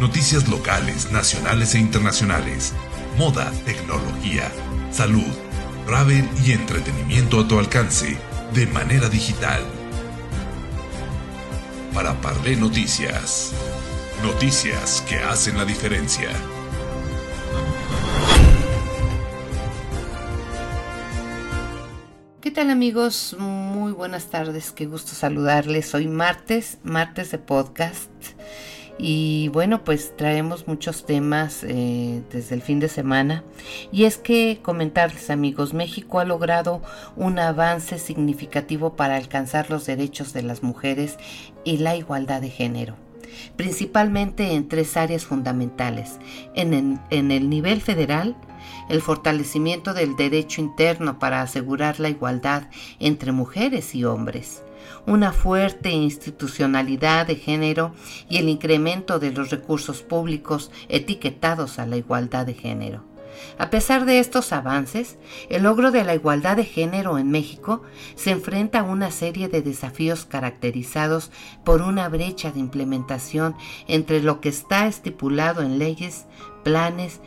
Noticias locales, nacionales e internacionales. Moda, tecnología, salud, travel y entretenimiento a tu alcance de manera digital. Para Parlé Noticias. Noticias que hacen la diferencia. ¿Qué tal amigos? Muy buenas tardes, qué gusto saludarles. Hoy martes, martes de podcast. Y bueno, pues traemos muchos temas eh, desde el fin de semana. Y es que comentarles amigos, México ha logrado un avance significativo para alcanzar los derechos de las mujeres y la igualdad de género principalmente en tres áreas fundamentales. En el, en el, nivel federal, el fortalecimiento del derecho interno para asegurar la igualdad entre mujeres y hombres, una fuerte institucionalidad de género y el incremento de los recursos públicos etiquetados a la igualdad de género. A pesar de estos avances, el logro de la igualdad de género en México se enfrenta a una serie de desafíos caracterizados por una brecha de implementación entre lo que está estipulado en leyes, planes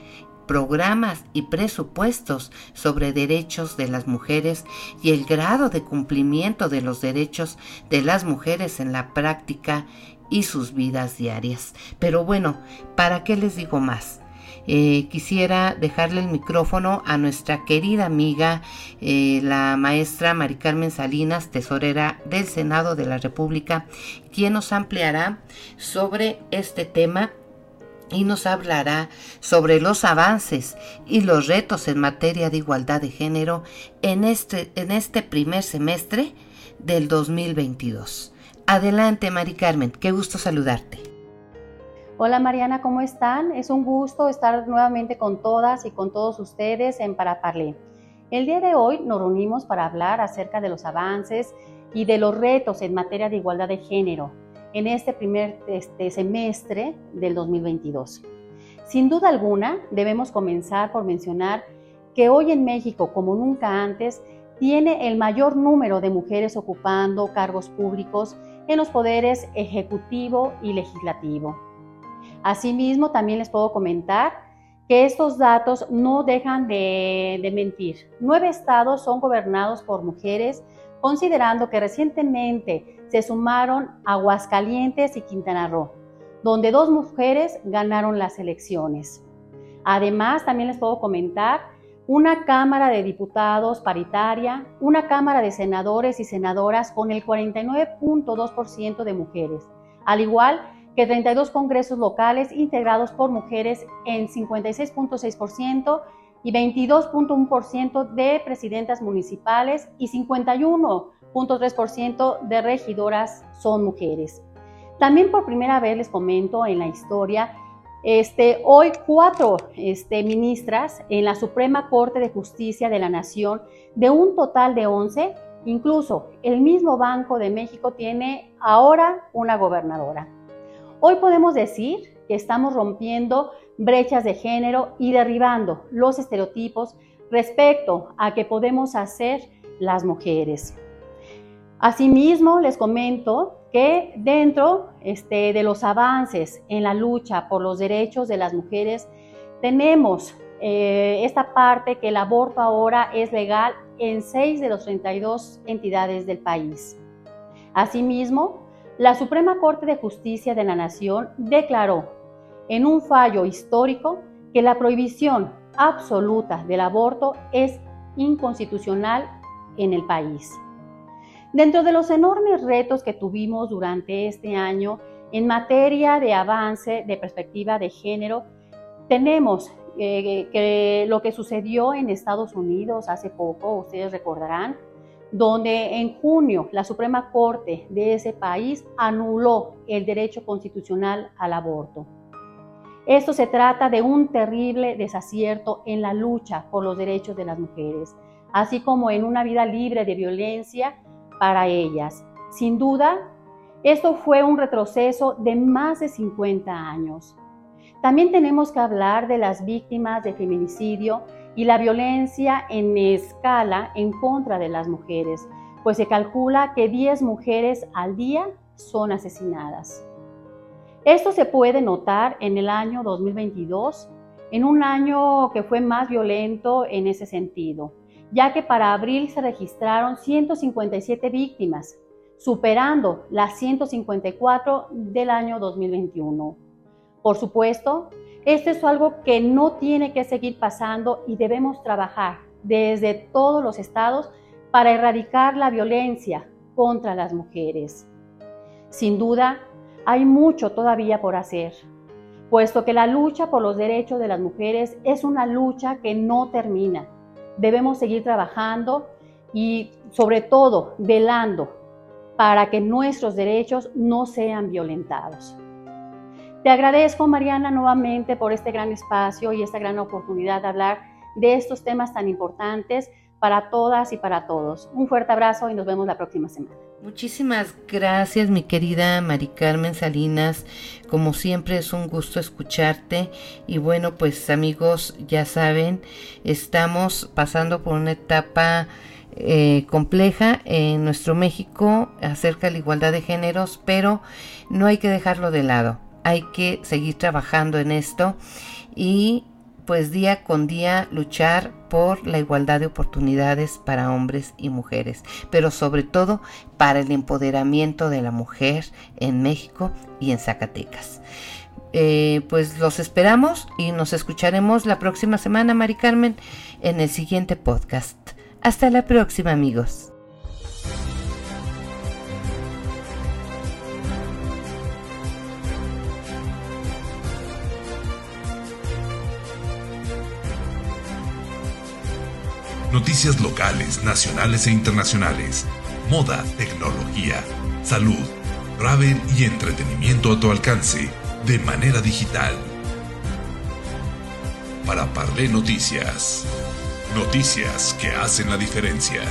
programas y presupuestos sobre derechos de las mujeres y el grado de cumplimiento de los derechos de las mujeres en la práctica y sus vidas diarias. Pero bueno, ¿para qué les digo más? Eh, quisiera dejarle el micrófono a nuestra querida amiga, eh, la maestra Mari Carmen Salinas, tesorera del Senado de la República, quien nos ampliará sobre este tema y nos hablará sobre los avances y los retos en materia de igualdad de género en este, en este primer semestre del 2022. Adelante, Mari Carmen, qué gusto saludarte. Hola Mariana, ¿cómo están? Es un gusto estar nuevamente con todas y con todos ustedes en Paraparlé. El día de hoy nos reunimos para hablar acerca de los avances y de los retos en materia de igualdad de género en este primer este, semestre del 2022. Sin duda alguna, debemos comenzar por mencionar que hoy en México, como nunca antes, tiene el mayor número de mujeres ocupando cargos públicos en los poderes ejecutivo y legislativo. Asimismo, también les puedo comentar que estos datos no dejan de, de mentir. Nueve estados son gobernados por mujeres considerando que recientemente se sumaron Aguascalientes y Quintana Roo, donde dos mujeres ganaron las elecciones. Además, también les puedo comentar una Cámara de Diputados paritaria, una Cámara de Senadores y Senadoras con el 49.2% de mujeres, al igual que 32 congresos locales integrados por mujeres en 56.6% y 22.1% de presidentas municipales y 51.3% de regidoras son mujeres. También por primera vez les comento en la historia, este, hoy cuatro este, ministras en la Suprema Corte de Justicia de la Nación, de un total de 11, incluso el mismo Banco de México tiene ahora una gobernadora. Hoy podemos decir estamos rompiendo brechas de género y derribando los estereotipos respecto a qué podemos hacer las mujeres. Asimismo, les comento que dentro este, de los avances en la lucha por los derechos de las mujeres, tenemos eh, esta parte que el aborto ahora es legal en 6 de los 32 entidades del país. Asimismo, la Suprema Corte de Justicia de la Nación declaró en un fallo histórico que la prohibición absoluta del aborto es inconstitucional en el país. Dentro de los enormes retos que tuvimos durante este año en materia de avance de perspectiva de género, tenemos eh, que lo que sucedió en Estados Unidos hace poco, ustedes recordarán, donde en junio la Suprema Corte de ese país anuló el derecho constitucional al aborto. Esto se trata de un terrible desacierto en la lucha por los derechos de las mujeres, así como en una vida libre de violencia para ellas. Sin duda, esto fue un retroceso de más de 50 años. También tenemos que hablar de las víctimas de feminicidio y la violencia en escala en contra de las mujeres, pues se calcula que 10 mujeres al día son asesinadas. Esto se puede notar en el año 2022, en un año que fue más violento en ese sentido, ya que para abril se registraron 157 víctimas, superando las 154 del año 2021. Por supuesto, esto es algo que no tiene que seguir pasando y debemos trabajar desde todos los estados para erradicar la violencia contra las mujeres. Sin duda, hay mucho todavía por hacer, puesto que la lucha por los derechos de las mujeres es una lucha que no termina. Debemos seguir trabajando y sobre todo velando para que nuestros derechos no sean violentados. Te agradezco, Mariana, nuevamente por este gran espacio y esta gran oportunidad de hablar de estos temas tan importantes para todas y para todos. Un fuerte abrazo y nos vemos la próxima semana. Muchísimas gracias, mi querida Mari Carmen Salinas. Como siempre es un gusto escucharte. Y bueno, pues amigos, ya saben, estamos pasando por una etapa eh, compleja en nuestro México acerca de la igualdad de géneros, pero no hay que dejarlo de lado hay que seguir trabajando en esto y pues día con día luchar por la igualdad de oportunidades para hombres y mujeres, pero sobre todo para el empoderamiento de la mujer en México y en Zacatecas. Eh, pues los esperamos y nos escucharemos la próxima semana, Mari Carmen, en el siguiente podcast. Hasta la próxima, amigos. Noticias locales, nacionales e internacionales, moda, tecnología, salud, travel y entretenimiento a tu alcance de manera digital. Para Parle Noticias. Noticias que hacen la diferencia.